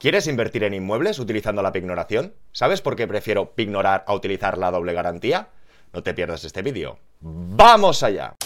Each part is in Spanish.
¿Quieres invertir en inmuebles utilizando la pignoración? ¿Sabes por qué prefiero pignorar a utilizar la doble garantía? No te pierdas este vídeo. ¡Vamos allá!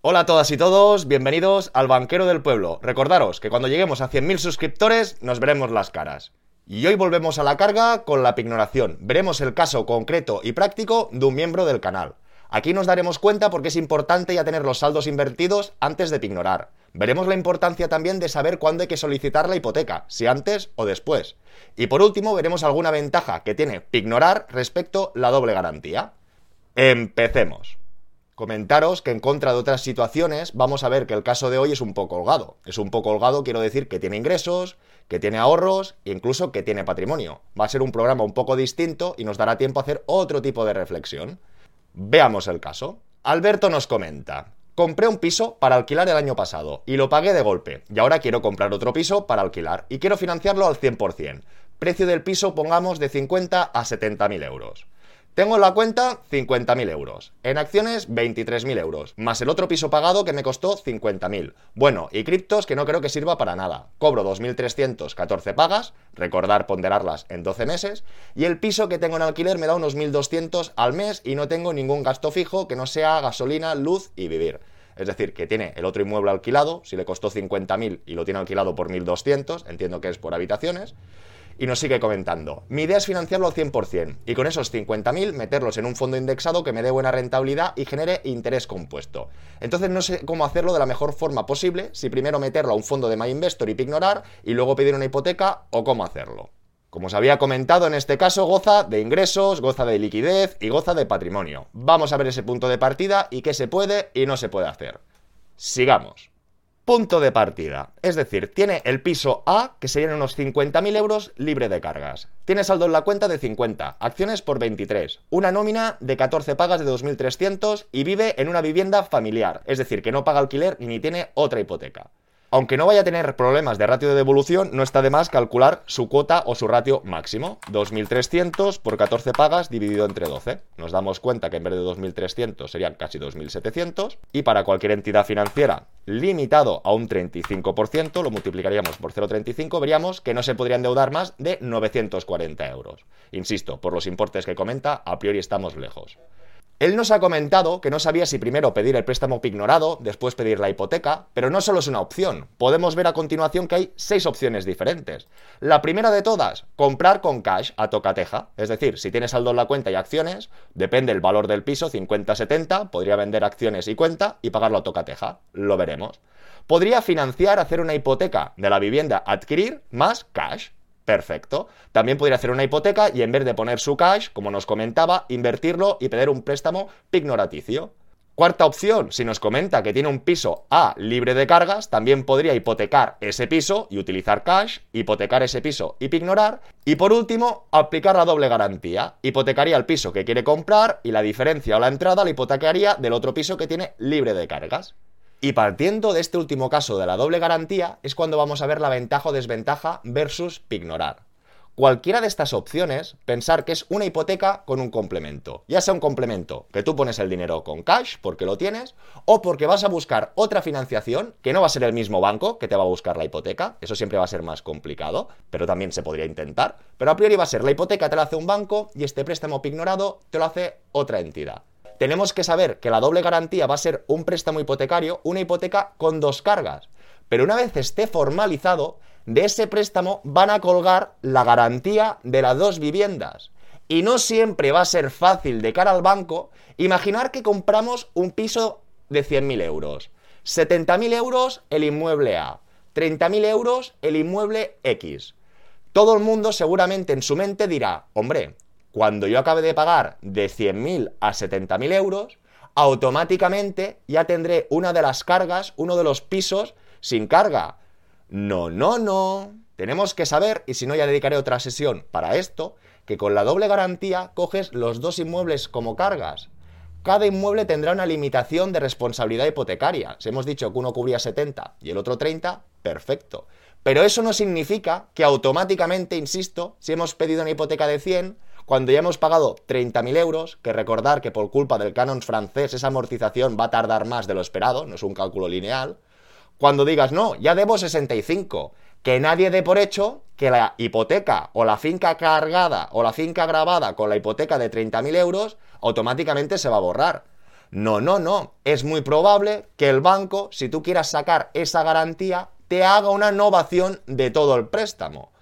Hola a todas y todos, bienvenidos al Banquero del Pueblo. Recordaros que cuando lleguemos a 100.000 suscriptores nos veremos las caras. Y hoy volvemos a la carga con la pignoración. Veremos el caso concreto y práctico de un miembro del canal. Aquí nos daremos cuenta porque es importante ya tener los saldos invertidos antes de pignorar. Veremos la importancia también de saber cuándo hay que solicitar la hipoteca, si antes o después. Y por último veremos alguna ventaja que tiene pignorar respecto a la doble garantía. Empecemos. Comentaros que en contra de otras situaciones vamos a ver que el caso de hoy es un poco holgado. Es un poco holgado, quiero decir que tiene ingresos, que tiene ahorros e incluso que tiene patrimonio. Va a ser un programa un poco distinto y nos dará tiempo a hacer otro tipo de reflexión. Veamos el caso. Alberto nos comenta, compré un piso para alquilar el año pasado y lo pagué de golpe y ahora quiero comprar otro piso para alquilar y quiero financiarlo al 100%. Precio del piso pongamos de 50 a 70 mil euros. Tengo en la cuenta 50.000 euros, en acciones 23.000 euros, más el otro piso pagado que me costó 50.000. Bueno, y criptos que no creo que sirva para nada. Cobro 2.314 pagas, recordar ponderarlas en 12 meses, y el piso que tengo en alquiler me da unos 1.200 al mes y no tengo ningún gasto fijo que no sea gasolina, luz y vivir. Es decir, que tiene el otro inmueble alquilado, si le costó 50.000 y lo tiene alquilado por 1.200, entiendo que es por habitaciones. Y nos sigue comentando, mi idea es financiarlo al 100% y con esos 50.000 meterlos en un fondo indexado que me dé buena rentabilidad y genere interés compuesto. Entonces no sé cómo hacerlo de la mejor forma posible, si primero meterlo a un fondo de MyInvestor y pignorar y luego pedir una hipoteca o cómo hacerlo. Como os había comentado, en este caso goza de ingresos, goza de liquidez y goza de patrimonio. Vamos a ver ese punto de partida y qué se puede y no se puede hacer. Sigamos. Punto de partida. Es decir, tiene el piso A, que serían unos 50.000 euros libre de cargas. Tiene saldo en la cuenta de 50, acciones por 23, una nómina de 14 pagas de 2.300 y vive en una vivienda familiar, es decir, que no paga alquiler ni tiene otra hipoteca. Aunque no vaya a tener problemas de ratio de devolución, no está de más calcular su cuota o su ratio máximo. 2.300 por 14 pagas dividido entre 12. Nos damos cuenta que en vez de 2.300 serían casi 2.700. Y para cualquier entidad financiera limitado a un 35%, lo multiplicaríamos por 0,35, veríamos que no se podría endeudar más de 940 euros. Insisto, por los importes que comenta, a priori estamos lejos. Él nos ha comentado que no sabía si primero pedir el préstamo pignorado, después pedir la hipoteca, pero no solo es una opción. Podemos ver a continuación que hay seis opciones diferentes. La primera de todas, comprar con cash a tocateja. Es decir, si tienes saldo en la cuenta y acciones, depende el valor del piso, 50-70, podría vender acciones y cuenta y pagarlo a tocateja. Lo veremos. Podría financiar, hacer una hipoteca de la vivienda, adquirir más cash. Perfecto. También podría hacer una hipoteca y en vez de poner su cash, como nos comentaba, invertirlo y pedir un préstamo pignoraticio. Cuarta opción, si nos comenta que tiene un piso A libre de cargas, también podría hipotecar ese piso y utilizar cash, hipotecar ese piso y pignorar. Y por último, aplicar la doble garantía. Hipotecaría el piso que quiere comprar y la diferencia o la entrada la hipotecaría del otro piso que tiene libre de cargas. Y partiendo de este último caso de la doble garantía es cuando vamos a ver la ventaja o desventaja versus pignorar. Cualquiera de estas opciones, pensar que es una hipoteca con un complemento. Ya sea un complemento que tú pones el dinero con cash porque lo tienes, o porque vas a buscar otra financiación que no va a ser el mismo banco que te va a buscar la hipoteca. Eso siempre va a ser más complicado, pero también se podría intentar. Pero a priori va a ser la hipoteca te la hace un banco y este préstamo pignorado te lo hace otra entidad tenemos que saber que la doble garantía va a ser un préstamo hipotecario, una hipoteca con dos cargas. Pero una vez esté formalizado, de ese préstamo van a colgar la garantía de las dos viviendas. Y no siempre va a ser fácil de cara al banco imaginar que compramos un piso de 100.000 euros. 70.000 euros el inmueble A, 30.000 euros el inmueble X. Todo el mundo seguramente en su mente dirá, hombre, cuando yo acabe de pagar de 100.000 a 70.000 euros, automáticamente ya tendré una de las cargas, uno de los pisos sin carga. No, no, no. Tenemos que saber, y si no ya dedicaré otra sesión para esto, que con la doble garantía coges los dos inmuebles como cargas. Cada inmueble tendrá una limitación de responsabilidad hipotecaria. Si hemos dicho que uno cubría 70 y el otro 30, perfecto. Pero eso no significa que automáticamente, insisto, si hemos pedido una hipoteca de 100, cuando ya hemos pagado 30.000 euros, que recordar que por culpa del canon francés esa amortización va a tardar más de lo esperado, no es un cálculo lineal, cuando digas, no, ya debo 65, que nadie dé por hecho que la hipoteca o la finca cargada o la finca grabada con la hipoteca de 30.000 euros automáticamente se va a borrar. No, no, no. Es muy probable que el banco, si tú quieras sacar esa garantía, te haga una innovación de todo el préstamo.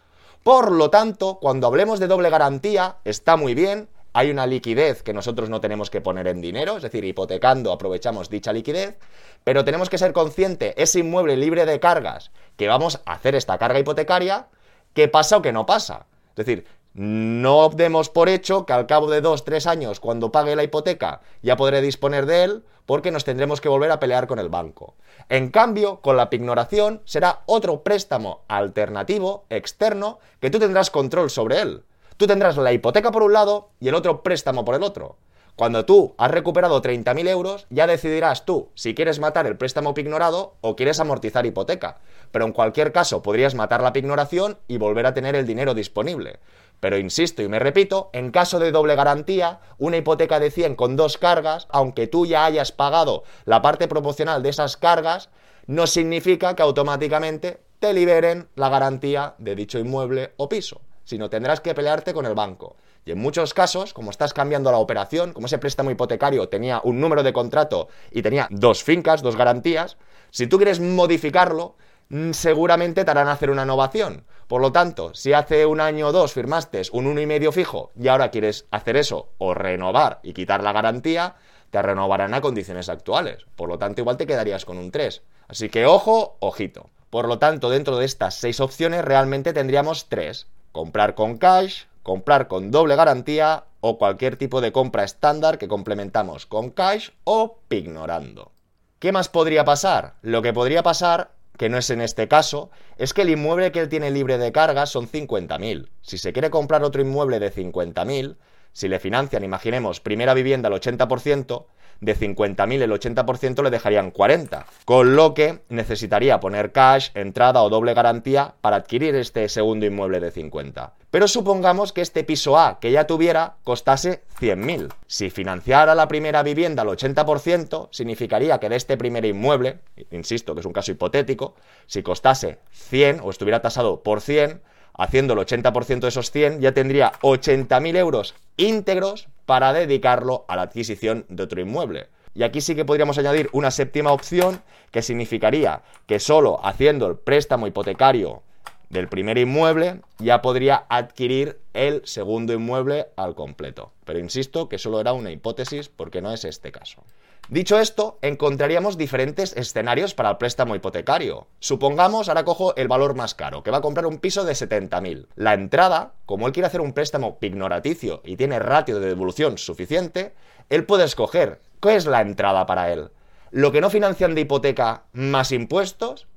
Por lo tanto, cuando hablemos de doble garantía, está muy bien, hay una liquidez que nosotros no tenemos que poner en dinero, es decir, hipotecando aprovechamos dicha liquidez, pero tenemos que ser consciente, ese inmueble libre de cargas, que vamos a hacer esta carga hipotecaria, que pasa o que no pasa. Es decir, no demos por hecho que al cabo de dos, tres años, cuando pague la hipoteca, ya podré disponer de él, porque nos tendremos que volver a pelear con el banco. En cambio, con la pignoración será otro préstamo alternativo, externo, que tú tendrás control sobre él. Tú tendrás la hipoteca por un lado y el otro préstamo por el otro. Cuando tú has recuperado 30.000 euros, ya decidirás tú si quieres matar el préstamo pignorado o quieres amortizar hipoteca. Pero en cualquier caso, podrías matar la pignoración y volver a tener el dinero disponible. Pero insisto y me repito, en caso de doble garantía, una hipoteca de 100 con dos cargas, aunque tú ya hayas pagado la parte proporcional de esas cargas, no significa que automáticamente te liberen la garantía de dicho inmueble o piso sino tendrás que pelearte con el banco. Y en muchos casos, como estás cambiando la operación, como ese préstamo hipotecario tenía un número de contrato y tenía dos fincas, dos garantías, si tú quieres modificarlo, mm, seguramente te harán hacer una innovación. Por lo tanto, si hace un año o dos firmaste un uno y medio fijo y ahora quieres hacer eso o renovar y quitar la garantía, te renovarán a condiciones actuales. Por lo tanto, igual te quedarías con un 3. Así que ojo, ojito. Por lo tanto, dentro de estas seis opciones realmente tendríamos tres comprar con cash, comprar con doble garantía o cualquier tipo de compra estándar que complementamos con cash o pignorando. ¿Qué más podría pasar? Lo que podría pasar, que no es en este caso, es que el inmueble que él tiene libre de cargas son 50.000. Si se quiere comprar otro inmueble de 50.000, si le financian, imaginemos, primera vivienda al 80%, de 50.000 el 80% le dejarían 40, con lo que necesitaría poner cash, entrada o doble garantía para adquirir este segundo inmueble de 50. Pero supongamos que este piso A que ya tuviera costase 100.000. Si financiara la primera vivienda al 80%, significaría que de este primer inmueble, insisto que es un caso hipotético, si costase 100 o estuviera tasado por 100, haciendo el 80% de esos 100, ya tendría 80.000 euros íntegros para dedicarlo a la adquisición de otro inmueble. Y aquí sí que podríamos añadir una séptima opción que significaría que solo haciendo el préstamo hipotecario del primer inmueble ya podría adquirir el segundo inmueble al completo. Pero insisto que solo era una hipótesis porque no es este caso. Dicho esto, encontraríamos diferentes escenarios para el préstamo hipotecario. Supongamos, ahora cojo el valor más caro, que va a comprar un piso de 70.000. La entrada, como él quiere hacer un préstamo pignoraticio y tiene ratio de devolución suficiente, él puede escoger qué es la entrada para él. Lo que no financian de hipoteca más impuestos,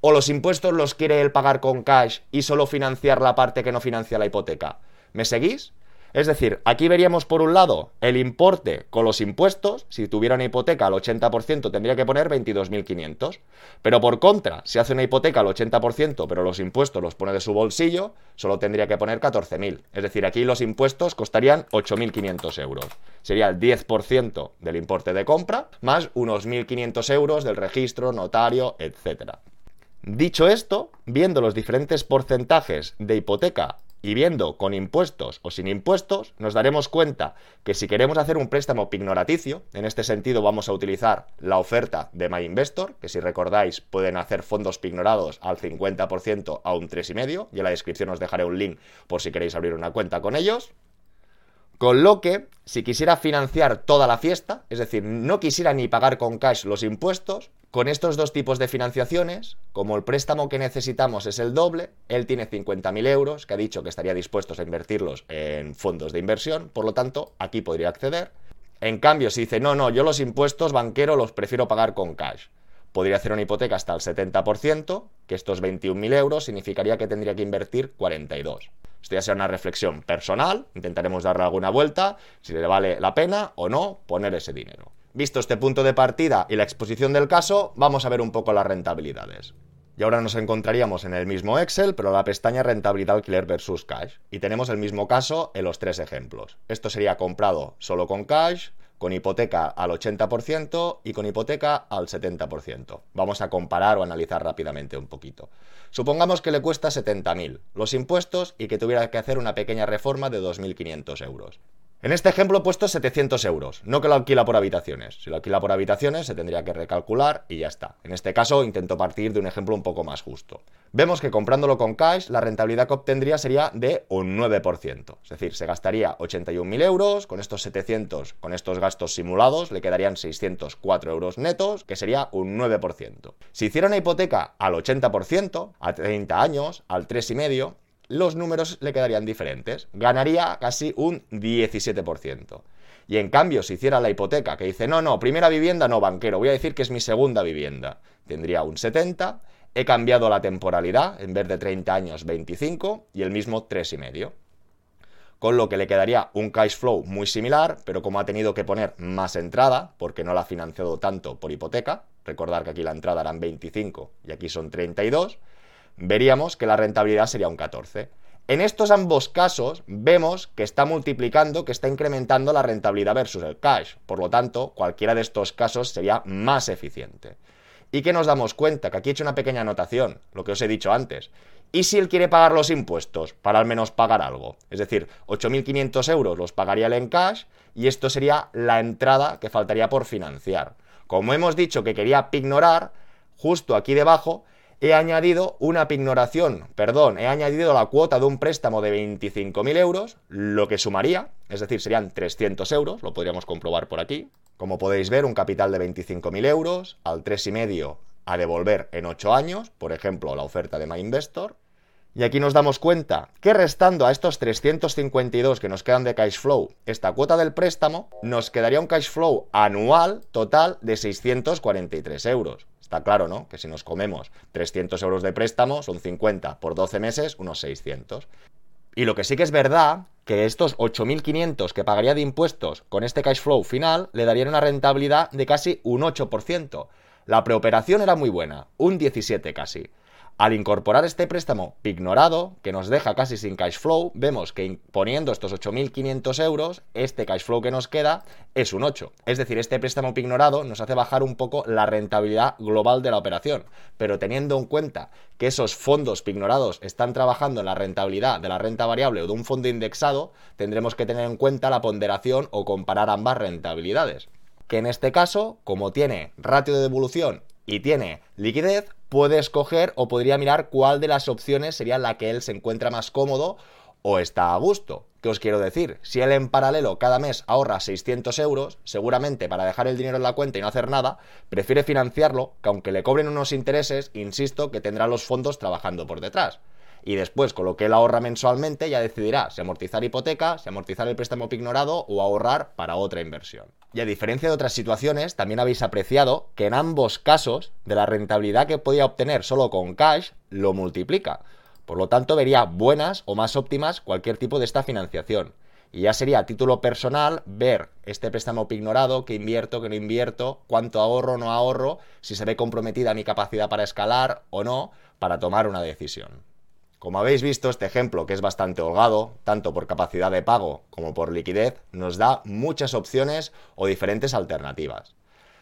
o los impuestos los quiere él pagar con cash y solo financiar la parte que no financia la hipoteca. ¿Me seguís? Es decir, aquí veríamos por un lado el importe con los impuestos, si tuviera una hipoteca al 80% tendría que poner 22.500, pero por contra, si hace una hipoteca al 80% pero los impuestos los pone de su bolsillo, solo tendría que poner 14.000. Es decir, aquí los impuestos costarían 8.500 euros. Sería el 10% del importe de compra más unos 1.500 euros del registro, notario, etc. Dicho esto, viendo los diferentes porcentajes de hipoteca y viendo con impuestos o sin impuestos, nos daremos cuenta que si queremos hacer un préstamo pignoraticio, en este sentido vamos a utilizar la oferta de MyInvestor, que si recordáis pueden hacer fondos pignorados al 50% a un 3,5, y en la descripción os dejaré un link por si queréis abrir una cuenta con ellos. Con lo que, si quisiera financiar toda la fiesta, es decir, no quisiera ni pagar con cash los impuestos, con estos dos tipos de financiaciones, como el préstamo que necesitamos es el doble, él tiene 50.000 euros, que ha dicho que estaría dispuesto a invertirlos en fondos de inversión, por lo tanto, aquí podría acceder. En cambio, si dice, no, no, yo los impuestos banqueros los prefiero pagar con cash, podría hacer una hipoteca hasta el 70%, que estos 21.000 euros significaría que tendría que invertir 42. Esto ya será una reflexión personal, intentaremos darle alguna vuelta, si le vale la pena o no poner ese dinero. Visto este punto de partida y la exposición del caso, vamos a ver un poco las rentabilidades. Y ahora nos encontraríamos en el mismo Excel, pero la pestaña rentabilidad alquiler versus cash. Y tenemos el mismo caso en los tres ejemplos. Esto sería comprado solo con cash, con hipoteca al 80% y con hipoteca al 70%. Vamos a comparar o analizar rápidamente un poquito. Supongamos que le cuesta 70.000 los impuestos y que tuviera que hacer una pequeña reforma de 2.500 euros. En este ejemplo he puesto 700 euros, no que lo alquila por habitaciones. Si lo alquila por habitaciones se tendría que recalcular y ya está. En este caso intento partir de un ejemplo un poco más justo. Vemos que comprándolo con cash la rentabilidad que obtendría sería de un 9%. Es decir, se gastaría 81.000 euros, con estos 700, con estos gastos simulados, le quedarían 604 euros netos, que sería un 9%. Si hiciera una hipoteca al 80%, a 30 años, al 3,5%, los números le quedarían diferentes. Ganaría casi un 17%. Y en cambio, si hiciera la hipoteca, que dice, no, no, primera vivienda, no banquero, voy a decir que es mi segunda vivienda, tendría un 70%. He cambiado la temporalidad, en vez de 30 años, 25, y el mismo 3,5. Con lo que le quedaría un cash flow muy similar, pero como ha tenido que poner más entrada, porque no la ha financiado tanto por hipoteca, recordar que aquí la entrada eran 25 y aquí son 32, veríamos que la rentabilidad sería un 14. En estos ambos casos vemos que está multiplicando, que está incrementando la rentabilidad versus el cash. Por lo tanto, cualquiera de estos casos sería más eficiente. ¿Y que nos damos cuenta? Que aquí he hecho una pequeña anotación, lo que os he dicho antes. ¿Y si él quiere pagar los impuestos? Para al menos pagar algo. Es decir, 8.500 euros los pagaría él en cash y esto sería la entrada que faltaría por financiar. Como hemos dicho que quería pignorar, justo aquí debajo he añadido una pignoración, perdón, he añadido la cuota de un préstamo de 25.000 euros, lo que sumaría, es decir, serían 300 euros, lo podríamos comprobar por aquí. Como podéis ver, un capital de 25.000 euros al 3,5 a devolver en 8 años, por ejemplo, la oferta de MyInvestor. Y aquí nos damos cuenta que restando a estos 352 que nos quedan de cash flow esta cuota del préstamo, nos quedaría un cash flow anual total de 643 euros. Está claro, ¿no? Que si nos comemos 300 euros de préstamo, son 50 por 12 meses, unos 600. Y lo que sí que es verdad, que estos 8.500 que pagaría de impuestos con este cash flow final, le darían una rentabilidad de casi un 8%. La preoperación era muy buena, un 17 casi. Al incorporar este préstamo pignorado, que nos deja casi sin cash flow, vemos que poniendo estos 8.500 euros, este cash flow que nos queda es un 8. Es decir, este préstamo pignorado nos hace bajar un poco la rentabilidad global de la operación. Pero teniendo en cuenta que esos fondos pignorados están trabajando en la rentabilidad de la renta variable o de un fondo indexado, tendremos que tener en cuenta la ponderación o comparar ambas rentabilidades que en este caso, como tiene ratio de devolución y tiene liquidez, puede escoger o podría mirar cuál de las opciones sería la que él se encuentra más cómodo o está a gusto. ¿Qué os quiero decir? Si él en paralelo cada mes ahorra 600 euros, seguramente para dejar el dinero en la cuenta y no hacer nada, prefiere financiarlo, que aunque le cobren unos intereses, insisto que tendrá los fondos trabajando por detrás y después con lo que él ahorra mensualmente ya decidirá si amortizar hipoteca, si amortizar el préstamo ignorado o ahorrar para otra inversión. Y a diferencia de otras situaciones, también habéis apreciado que en ambos casos de la rentabilidad que podía obtener solo con cash lo multiplica. Por lo tanto, vería buenas o más óptimas cualquier tipo de esta financiación. Y ya sería a título personal ver este préstamo ignorado, que invierto, que no invierto, cuánto ahorro no ahorro, si se ve comprometida mi capacidad para escalar o no, para tomar una decisión. Como habéis visto, este ejemplo, que es bastante holgado, tanto por capacidad de pago como por liquidez, nos da muchas opciones o diferentes alternativas.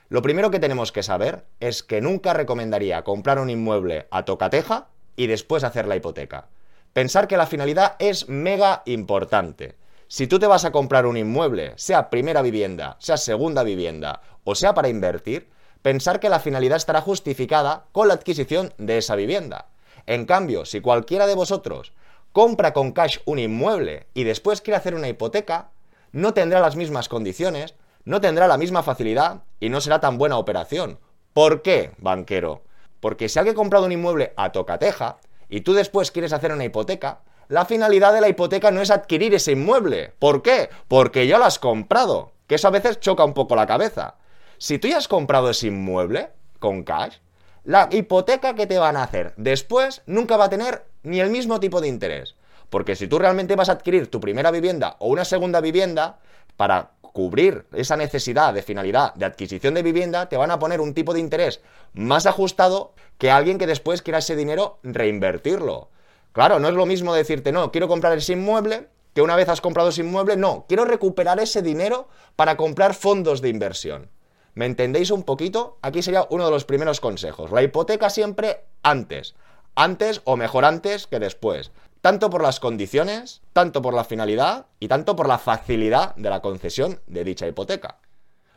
Lo primero que tenemos que saber es que nunca recomendaría comprar un inmueble a tocateja y después hacer la hipoteca. Pensar que la finalidad es mega importante. Si tú te vas a comprar un inmueble, sea primera vivienda, sea segunda vivienda o sea para invertir, pensar que la finalidad estará justificada con la adquisición de esa vivienda. En cambio, si cualquiera de vosotros compra con cash un inmueble y después quiere hacer una hipoteca, no tendrá las mismas condiciones, no tendrá la misma facilidad y no será tan buena operación. ¿Por qué, banquero? Porque si alguien ha comprado un inmueble a tocateja y tú después quieres hacer una hipoteca, la finalidad de la hipoteca no es adquirir ese inmueble. ¿Por qué? Porque ya lo has comprado. Que eso a veces choca un poco la cabeza. Si tú ya has comprado ese inmueble con cash, la hipoteca que te van a hacer después nunca va a tener ni el mismo tipo de interés. Porque si tú realmente vas a adquirir tu primera vivienda o una segunda vivienda para cubrir esa necesidad de finalidad de adquisición de vivienda, te van a poner un tipo de interés más ajustado que alguien que después quiera ese dinero reinvertirlo. Claro, no es lo mismo decirte, no, quiero comprar ese inmueble, que una vez has comprado ese inmueble, no, quiero recuperar ese dinero para comprar fondos de inversión. ¿Me entendéis un poquito? Aquí sería uno de los primeros consejos. La hipoteca siempre antes. Antes o mejor antes que después. Tanto por las condiciones, tanto por la finalidad y tanto por la facilidad de la concesión de dicha hipoteca.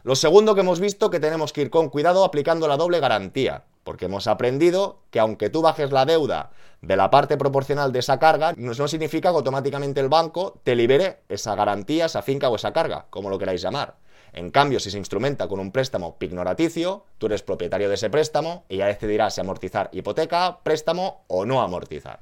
Lo segundo que hemos visto que tenemos que ir con cuidado aplicando la doble garantía, porque hemos aprendido que aunque tú bajes la deuda de la parte proporcional de esa carga, no significa que automáticamente el banco te libere esa garantía, esa finca o esa carga, como lo queráis llamar. En cambio, si se instrumenta con un préstamo pignoraticio, tú eres propietario de ese préstamo y ya decidirás si amortizar hipoteca, préstamo o no amortizar.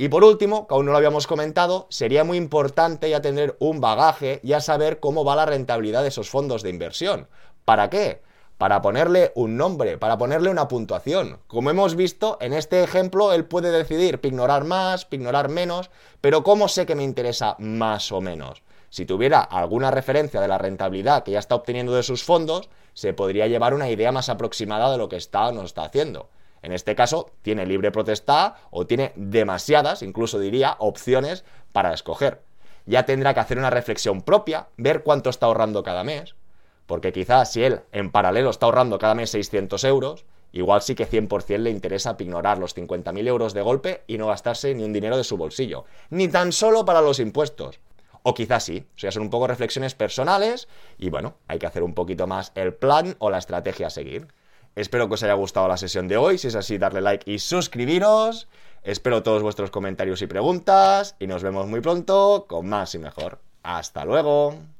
Y por último, que aún no lo habíamos comentado, sería muy importante ya tener un bagaje, ya saber cómo va la rentabilidad de esos fondos de inversión. ¿Para qué? Para ponerle un nombre, para ponerle una puntuación. Como hemos visto, en este ejemplo, él puede decidir pignorar más, pignorar menos, pero ¿cómo sé que me interesa más o menos? Si tuviera alguna referencia de la rentabilidad que ya está obteniendo de sus fondos, se podría llevar una idea más aproximada de lo que está o no está haciendo. En este caso, tiene libre protestad o tiene demasiadas, incluso diría, opciones para escoger. Ya tendrá que hacer una reflexión propia, ver cuánto está ahorrando cada mes, porque quizás si él en paralelo está ahorrando cada mes 600 euros, igual sí que 100% le interesa ignorar los 50.000 euros de golpe y no gastarse ni un dinero de su bolsillo, ni tan solo para los impuestos. O quizás sí, o sea, son un poco reflexiones personales y bueno, hay que hacer un poquito más el plan o la estrategia a seguir. Espero que os haya gustado la sesión de hoy, si es así, darle like y suscribiros. Espero todos vuestros comentarios y preguntas y nos vemos muy pronto con más y mejor. Hasta luego.